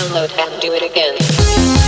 download and do it again.